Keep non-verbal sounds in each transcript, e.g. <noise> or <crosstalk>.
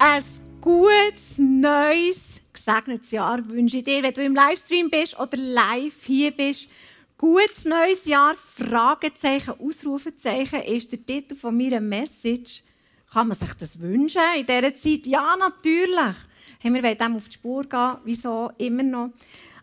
Ein gutes, neues, gesegnetes Jahr wünsche ich dir, wenn du im Livestream bist oder live hier bist. Gutes neues Jahr, Fragezeichen, Ausrufezeichen ist der Titel von meiner Message. Kann man sich das wünschen in dieser Zeit? Ja, natürlich. Hey, wir wollen dem auf die Spur gehen, wieso immer noch.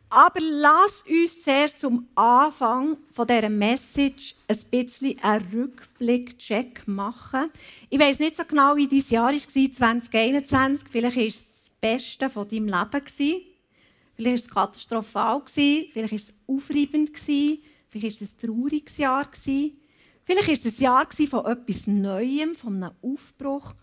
Aber lass uns zuerst zum Anfang von dieser Message ein bisschen einen Rückblick-Check machen. Ich weiß nicht so genau, wie dein Jahr war, 2021. Vielleicht war es das Beste von deinem Leben. Vielleicht war es katastrophal. Vielleicht war es aufreibend. Vielleicht war es ein trauriges Jahr. Vielleicht war es ein Jahr von etwas Neuem, von einem Aufbruch.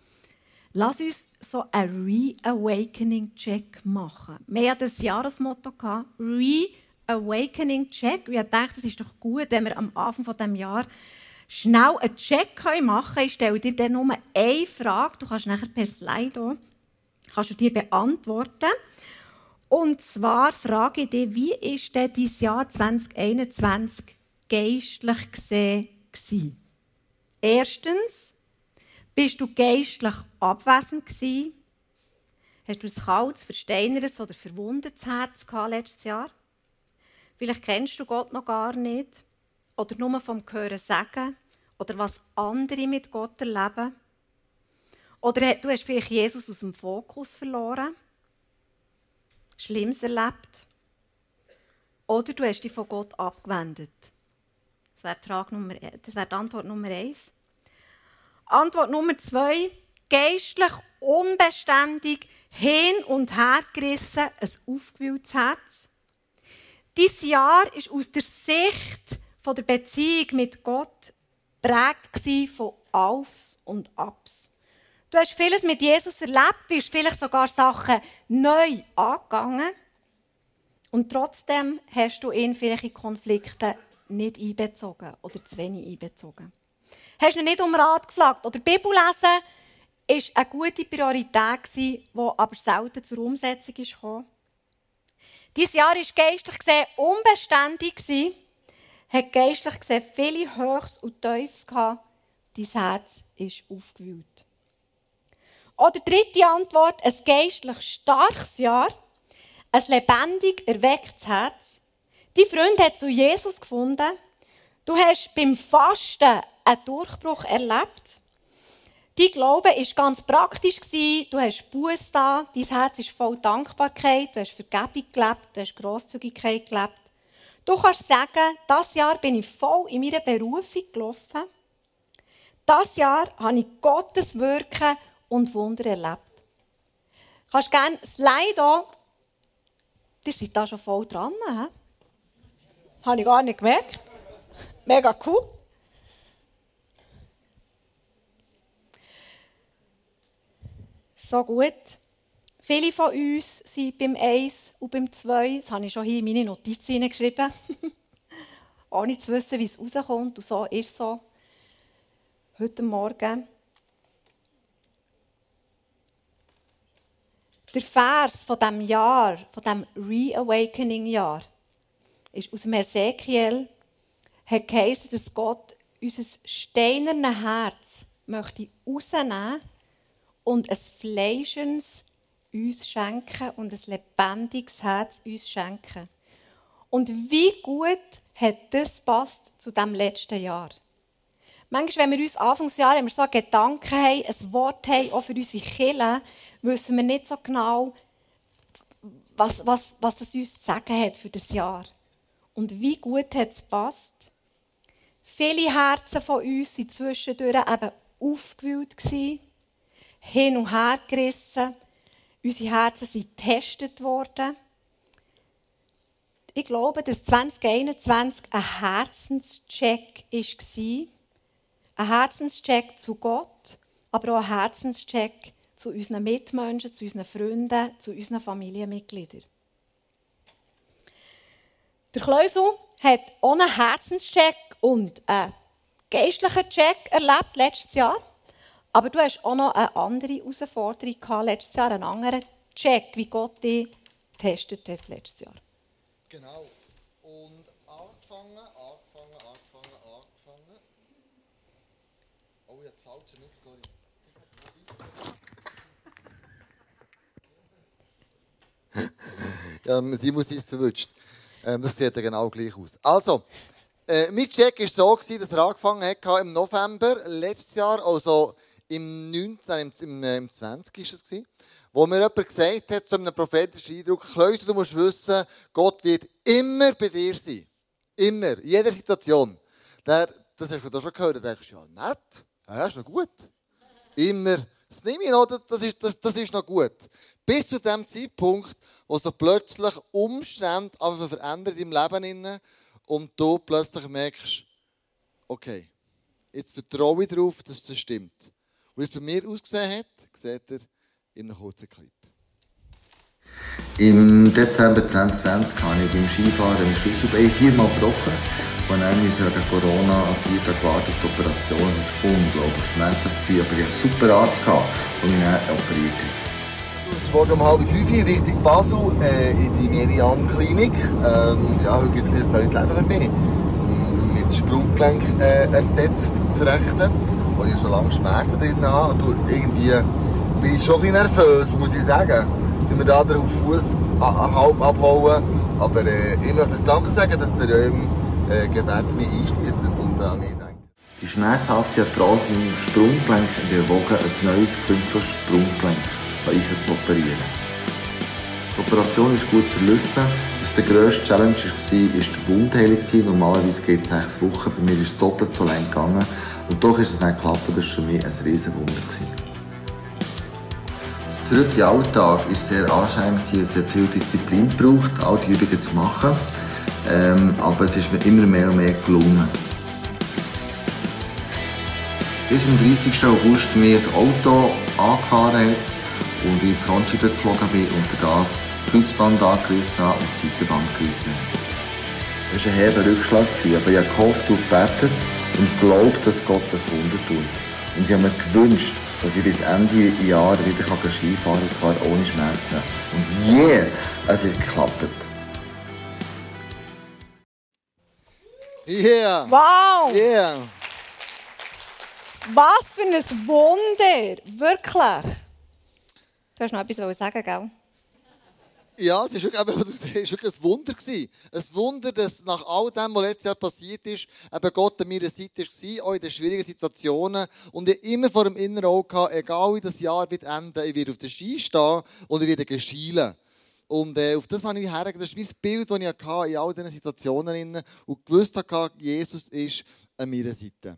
Lass uns so einen Reawakening-Check machen. Wir hatten das Jahresmotto Reawakening-Check. Wir dachten, es ist doch gut, wenn wir am Anfang dieses Jahres schnell einen Check machen können. Ich stelle dir dann nur eine Frage. Du kannst nachher per Slide kannst du die beantworten. Und zwar frage ich dich, wie ist denn dein Jahr 2021 geistlich gesehen? Erstens, bist du geistlich abwesend gewesen? Hast du ein kaltes, versteinertes oder verwundetes Herz gehabt letztes Jahr? Vielleicht kennst du Gott noch gar nicht oder nur vom Hören sagen oder was andere mit Gott erleben. Oder du hast vielleicht Jesus aus dem Fokus verloren, Schlimmes erlebt. Oder du hast dich von Gott abgewendet. Das wäre die, Frage Nummer, das wäre die Antwort Nummer eins. Antwort Nummer zwei. Geistlich unbeständig, hin und her gerissen, ein aufgewühltes Herz. Dieses Jahr ist aus der Sicht der Beziehung mit Gott prägt von Aufs und Abs. Du hast vieles mit Jesus erlebt, bist vielleicht sogar Sachen neu angegangen. Und trotzdem hast du ihn vielleicht in Konflikte nicht einbezogen oder zu wenig einbezogen. Hast du nicht um Rat gefragt? Oder Bibel lesen war eine gute Priorität, die aber selten zur Umsetzung kam. Dieses Jahr war geistlich gesehen unbeständig, hat geistlich gesehen viele Höchst und Tiefs gehabt. Dein Herz ist aufgewühlt. Oder dritte Antwort, ein geistlich starkes Jahr, ein lebendig erwecktes Herz. Dein Freund hat zu Jesus gefunden. Du hast beim Fasten einen Durchbruch erlebt. Dein Glaube war ganz praktisch. Du hast Buß da, dein Herz ist voll Dankbarkeit, du hast Vergebung gelebt, du hast Grosszügigkeit gelebt. Du kannst sagen, das Jahr bin ich voll in meiner Berufung gelaufen. Das Jahr habe ich Gottes Wirken und Wunder erlebt. Du kannst gerne Slide an. Ihr seid da schon voll dran. He? Habe ich gar nicht gemerkt. Mega cool. So gut. Viele von uns sind beim 1 und beim 2, das habe ich schon hier in meine Notizen geschrieben, <laughs> ohne zu wissen, wie es rauskommt. Und so ist es so. Heute Morgen. Der Vers von diesem Jahr, von diesem Reawakening-Jahr, ist aus dem Ezekiel, hat geheißen, dass Gott unser steinernes Herz möchte rausnehmen und ein fleischendes uns schenken und ein lebendiges Herz uns schenken. Und wie gut hat das passt zu dem letzten Jahr. Manchmal, wenn wir uns Anfangsjahr wenn so Gedanken haben, ein Wort haben, auch für unsere Kinder, wissen wir nicht so genau, was, was, was das uns zu sagen hat für das Jahr. Und wie gut hat es passt. Viele Herzen von uns waren zwischendurch eben aufgewühlt gewesen hin und her gerissen. Unsere Herzen sind getestet worden. Ich glaube, dass 2021 ein Herzenscheck war. Ein Herzenscheck zu Gott, aber auch ein Herzenscheck zu unseren Mitmenschen, zu unseren Freunden, zu unseren Familienmitgliedern. Der Kleusel hat einen Herzenscheck und einen geistlichen Check erlebt letztes Jahr. Aber du hast auch noch eine andere Herausforderung gehabt letztes Jahr, einen anderen Check, wie Gott dich getestet hat letztes Jahr. Genau. Und angefangen, angefangen, angefangen, angefangen. Oh, jetzt falsch nicht, sorry. ja, sie muss es verwünscht. Ähm, das sieht ja genau gleich aus. Also, äh, mein Check war so, dass er angefangen hat im November letztes Jahr. Also, im 19, im, im, äh, im 20 ist es gewesen, wo mir jemand gesagt hat, zu einem prophetischen Eindruck, Klöster, du musst wissen, Gott wird immer bei dir sein. Immer. In jeder Situation. Der, das hast du da schon gehört. Da denkst du, ja, nett. Ja, ist noch gut. Immer. Das nehme ich noch, das ist, das, das ist noch gut. Bis zu dem Zeitpunkt, wo so plötzlich Umstände einfach verändern im Leben und du plötzlich merkst, okay, jetzt vertraue ich darauf, dass das stimmt. Und wie es bei mir ausgesehen hat, seht ihr in einem kurzen Clip. Im Dezember 2020 habe ich beim Skifahren im Schlüsselbein viermal gebrochen. Und dann musste ich wegen Corona an vier Tage warten auf die Operation. Das war unglaublich schmerzhaft. Aber ich hatte einen super Arzt, der mich dann operiert hat. Morgen um halb fünf in Richtung Basel äh, in die Merian Klinik. Ähm, ja, heute gibt es ein neues Leben für mich. Mit Sprunggelenk äh, ersetzt, das rechte, wo ich schon lange Schmerzen drin habe. Und irgendwie bin ich schon ein bisschen nervös, muss ich sagen. Sind wir da auf Fuß halb abhauen. Aber äh, ich möchte Danke sagen, dass ihr im äh, Gebet mich einschließt und an mich denkt. Die schmerzhafte Arthrose im Sprunggelenk bewogen ein neues Quintus Sprunggelenk zu operieren. Die Operation ist gut verlaufen. Was der grösste Challenge war, war die Wundheilung. Normalerweise geht es sechs Wochen, bei mir ist es doppelt so lang gegangen. Und doch ist es nicht geklappt, das war für mich ein riesen Wunder. Das Zurück in den Alltag war sehr anstrengend, es hat viel Disziplin gebraucht, all die Übungen zu machen. Ähm, aber es ist mir immer mehr und mehr gelungen. Bis am 30. August mir ein Auto angefahren hat, und ich in die Frontscheibe geflogen bin und das Kreuzband angerissen habe und die Seitenband gerissen Es war ein herber Rückschlag, aber ich habe gehofft und gebetet und glaubt, dass Gott das Wunder tut. Und ich habe mir gewünscht, dass ich bis Ende Jahr wieder Skifahren kann, und zwar ohne Schmerzen. Und yeah, es hat geklappt. Yeah! Wow! Yeah! Was für ein Wunder! Wirklich! Du hast noch etwas sagen, gell? Ja, es war wirklich, <laughs> wirklich ein Wunder. Ein Wunder, dass nach all dem, was letztes Jahr passiert ist, eben Gott an meiner Seite war, auch in den schwierigen Situationen. Und ich immer vor dem inneren Auge hatte, egal wie das Jahr wird enden, ich werde auf der Ski stehen und ich werde geschielen. Und äh, auf das habe ich hergegeben. Das ist mein Bild, das ich hatte in all diesen Situationen und gewusst habe, Jesus ist an meiner Seite.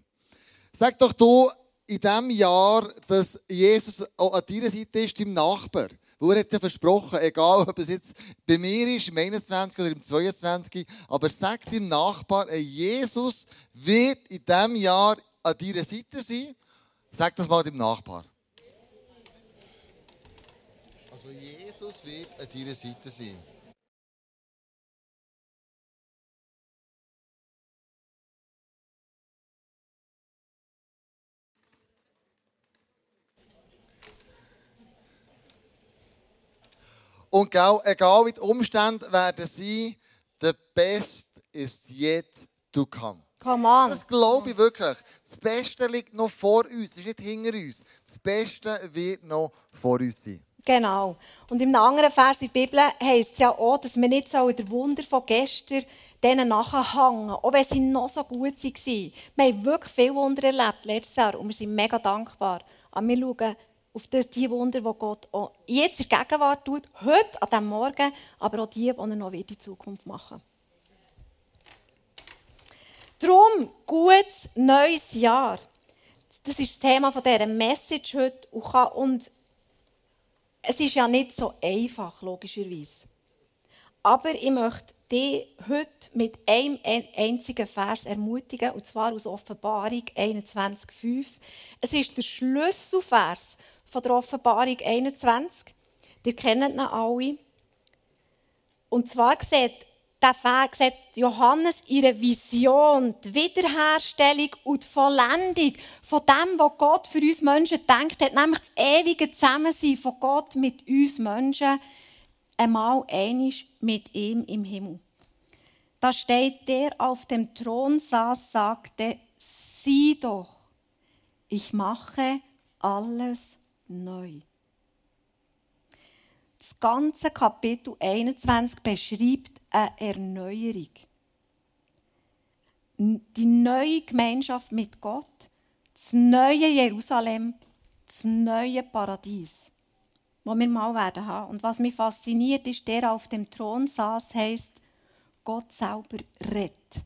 Sag doch du, in diesem Jahr, dass Jesus auch an deiner Seite ist, deinem Nachbar. Weil er hat ja versprochen, egal ob es jetzt bei mir ist, im 21 oder im 22, aber sag deinem Nachbar, Jesus wird in diesem Jahr an deiner Seite sein. Sag das mal deinem Nachbar. Also Jesus wird an deiner Seite sein. Und egal wie die Umstände werden sein, the best is yet to come. Come on. Das glaube ich wirklich. Das Beste liegt noch vor uns, es ist nicht hinter uns. Das Beste wird noch vor uns sein. Genau. Und im anderen Vers in der Bibel heisst es ja auch, dass wir nicht so der Wunder von gestern denen nachhängen, auch wenn sie noch so gut waren. Wir haben wirklich viele Wunder erlebt letztes Jahr und wir sind mega dankbar. Aber wir schauen auf das, die Wunder, die Gott auch jetzt in der Gegenwart tut, heute, an diesem Morgen, aber auch die, die er noch in Zukunft machen Darum, gutes neues Jahr. Das ist das Thema dieser Message heute. Und es ist ja nicht so einfach, logischerweise. Aber ich möchte dich heute mit einem einzigen Vers ermutigen, und zwar aus Offenbarung 21,5. Es ist der Schlüsselvers von der Offenbarung 21. Ihr kennt ihn alle. Und zwar sieht der Weg sieht Johannes ihre Vision, die Wiederherstellung und die Vollendung von dem, was Gott für uns Menschen denkt hat, nämlich das ewige Zusammensein von Gott mit uns Menschen, einmal einig mit ihm im Himmel. Da steht, der auf dem Thron saß, sagte, sieh doch, ich mache alles neu. Das ganze Kapitel 21 beschreibt eine Erneuerung. Die neue Gemeinschaft mit Gott, das neue Jerusalem, das neue Paradies, wo wir mal werden haben. Und was mich fasziniert, ist, der auf dem Thron saß, heißt, Gott selber redet.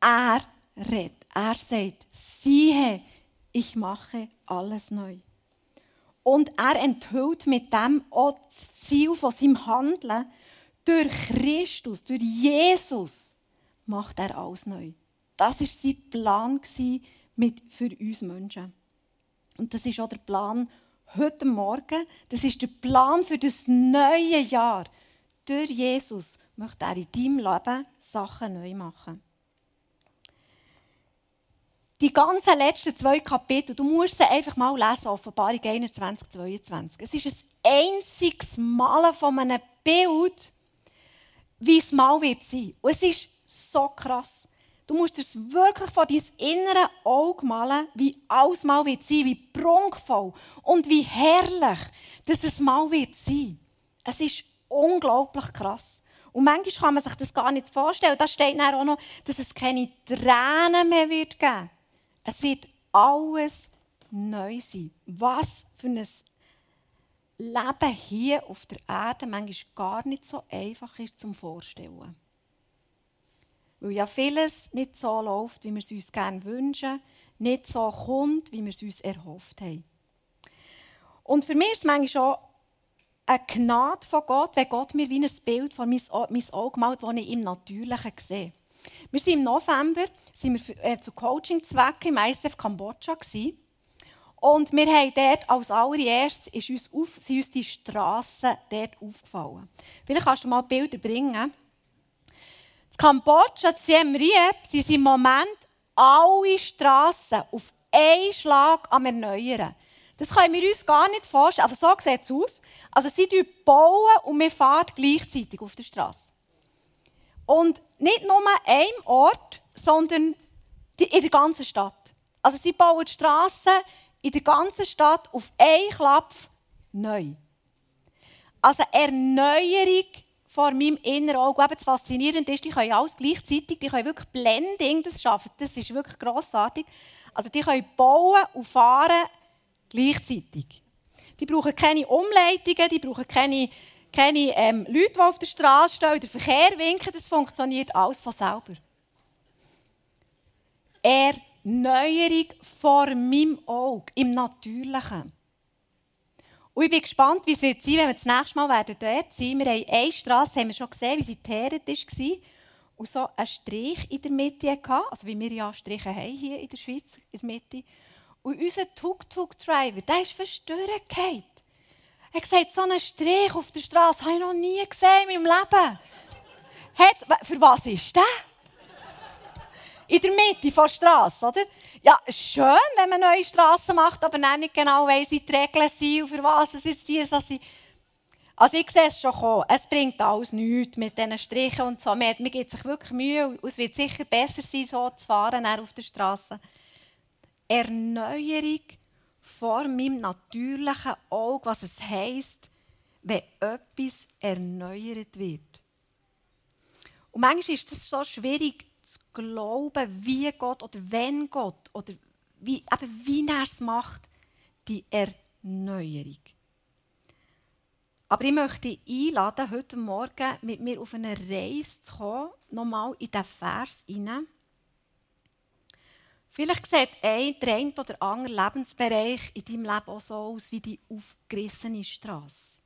Er redet. Er sagt, siehe, ich mache alles neu. Und er enthüllt mit dem auch das Ziel von seinem Handeln. Durch Christus, durch Jesus macht er alles neu. Das war sein Plan für uns Menschen. Und das ist auch der Plan heute Morgen. Das ist der Plan für das neue Jahr. Durch Jesus möchte er in deinem Leben Sachen neu machen die ganzen letzten zwei Kapitel, du musst sie einfach mal lesen, Offenbarung 21, 22. Es ist ein einziges Malen von einem Bild, wie es mal wird sein. Und es ist so krass. Du musst es wirklich von deinem inneren Auge malen, wie alles mal wird sein, wie prunkvoll und wie herrlich, dass es mal wird sein. Es ist unglaublich krass. Und manchmal kann man sich das gar nicht vorstellen. Da steht dann auch noch, dass es keine Tränen mehr wird geben es wird alles neu sein. Was für ein Leben hier auf der Erde manchmal gar nicht so einfach ist zum Vorstellen. Weil ja vieles nicht so läuft, wie wir es uns gerne wünschen, nicht so kommt, wie wir es uns erhofft haben. Und für mich ist es manchmal schon eine Gnade von Gott, wenn Gott mir wie ein Bild von mein Auge malt, das ich im Natürlichen sehe. Wir waren im November sind wir für, äh, zu Coaching-Zwecken im ISF Kambodscha. Gewesen. Und wir haben dort als allererstes ist uns auf, sind uns die Strassen dort aufgefallen. Vielleicht kannst du mal Bilder bringen. In Kambodscha, in Siem Reap, sind im Moment alle Strassen auf einen Schlag am Erneuern. Das können wir uns gar nicht vorstellen. Also so sieht es aus. Also sie bauen und wir fahren gleichzeitig auf der Straße. Und nicht nur an einem Ort, sondern in der ganzen Stadt. Also sie bauen die Strassen in der ganzen Stadt auf einen Klapp neu. Also Erneuerung vor meinem inneren Auge. Was faszinierend ist, die können alles gleichzeitig, die können wirklich Blending das schaffen. Das ist wirklich grossartig. Also die können bauen und fahren gleichzeitig. Die brauchen keine Umleitungen, die brauchen keine keine ähm, Leute, die auf der Straße stehen, den Verkehr winken, das funktioniert alles von selber. Erneuerung vor meinem Auge, im Natürlichen. Und ich bin gespannt, wie es wird sein, wenn wir das nächste Mal werden dort sein Wir haben eine Straße, haben wir schon gesehen, wie sie geteert war. Und so einen Strich in der Mitte hatte, also wie wir ja Striche haben hier in der Schweiz, in der Mitte. Und unser Tuk-Tuk-Driver, der ist verstört er gesagt, so einen Strich auf der Straße habe ich noch nie gesehen in meinem Leben. Hat, für was ist der? In der Mitte der Straße, oder? Ja, schön, wenn man neue Straßen macht, aber nicht genau weiss, wie die Regeln sind und für was es ist. Also ich sehe es schon kommen. Es bringt alles nichts mit diesen Strichen und so. Man, man gibt sich wirklich Mühe und es wird sicher besser sein, so zu fahren auf der Straße. Erneuerung vor meinem natürlichen Auge, was es heisst, wenn etwas erneuert wird. Und manchmal ist es so schwierig zu glauben, wie Gott oder wenn Gott oder wie, eben wie er es macht, die Erneuerung. Aber ich möchte einladen, heute Morgen mit mir auf eine Reise zu kommen, nochmal in diesen Vers hinein Vielleicht sieht ein, der eine oder andere Lebensbereich in deinem Leben auch so aus wie die aufgerissene Straße.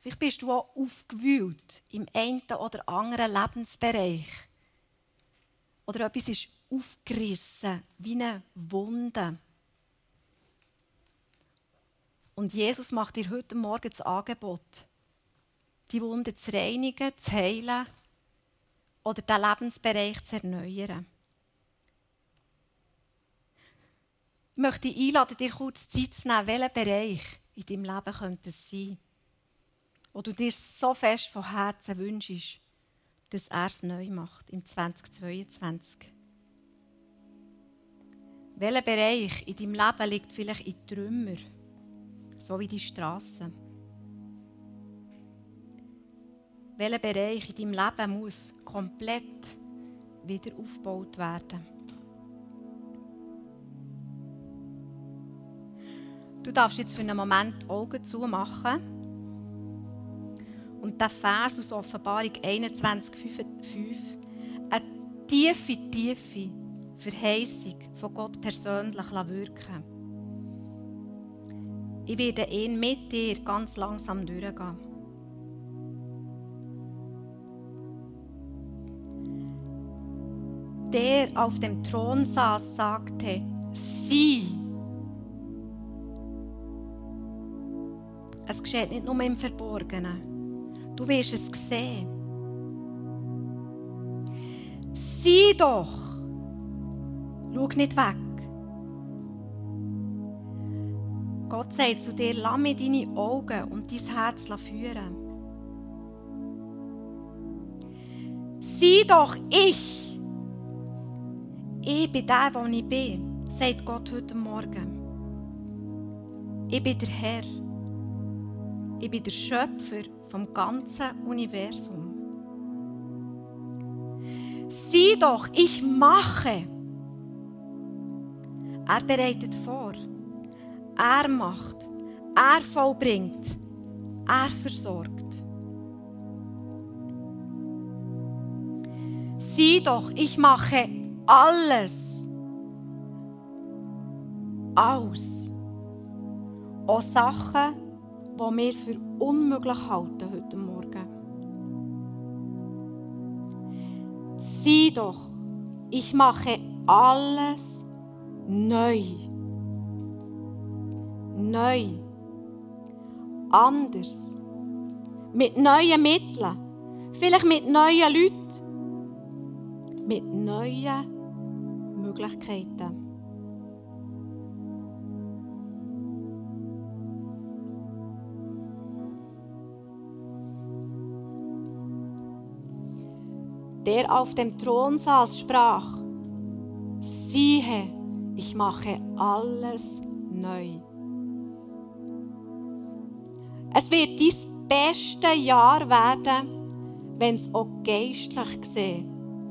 Vielleicht bist du auch aufgewühlt im einen oder anderen Lebensbereich. Oder etwas ist aufgerissen, wie eine Wunde. Und Jesus macht dir heute Morgen das Angebot, die Wunde zu reinigen, zu heilen oder den Lebensbereich zu erneuern. Ich möchte dich einladen, dir kurz Zeit zu nehmen, welcher Bereich in deinem Leben könnte es sein, wo du dir so fest von Herzen wünschst, dass er es neu macht im 2022. Welcher Bereich in deinem Leben liegt vielleicht in Trümmer, so wie die Straße? welcher Bereich in deinem Leben muss komplett wieder aufgebaut werden. Du darfst jetzt für einen Moment die Augen zumachen und der Vers aus Offenbarung 21,5 eine tiefe, tiefe Verheißung von Gott persönlich wirken Ich werde ihn mit dir ganz langsam durchgehen. Der auf dem Thron saß, sagte, sieh. Geschieht nicht nur im Verborgenen. Du wirst es sehen. Sieh doch. Schau nicht weg. Gott sagt zu dir, lass mir deine Augen und dein Herz führen. Sieh doch, ich. Ich bin der, der ich bin, sagt Gott heute Morgen. Ich bin der Herr. Ich bin der Schöpfer vom ganzen Universum. Sieh doch, ich mache. Er bereitet vor. Er macht. Er vollbringt. Er versorgt. Sieh doch, ich mache alles aus. Auch Sachen, die wir für unmöglich halten heute Morgen. Sieh doch, ich mache alles neu. Neu. Anders. Mit neuen Mitteln. Vielleicht mit neuen Leuten. Mit neuen Möglichkeiten. Der auf dem Thron saß, sprach, siehe, ich mache alles neu. Es wird dein beste Jahr werden, wenn es auch geistlich gesehen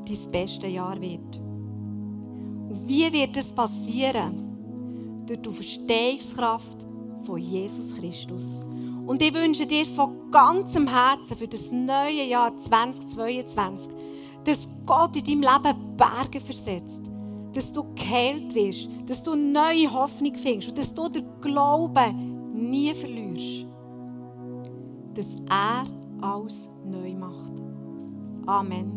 dein beste Jahr wird. Und wie wird es passieren? Durch die Verstehungskraft von Jesus Christus. Und ich wünsche dir von ganzem Herzen für das neue Jahr 2022, dass Gott in deinem Leben Berge versetzt. Dass du geheilt wirst. Dass du neue Hoffnung findest. Und dass du den Glauben nie verlierst. Dass er alles neu macht. Amen.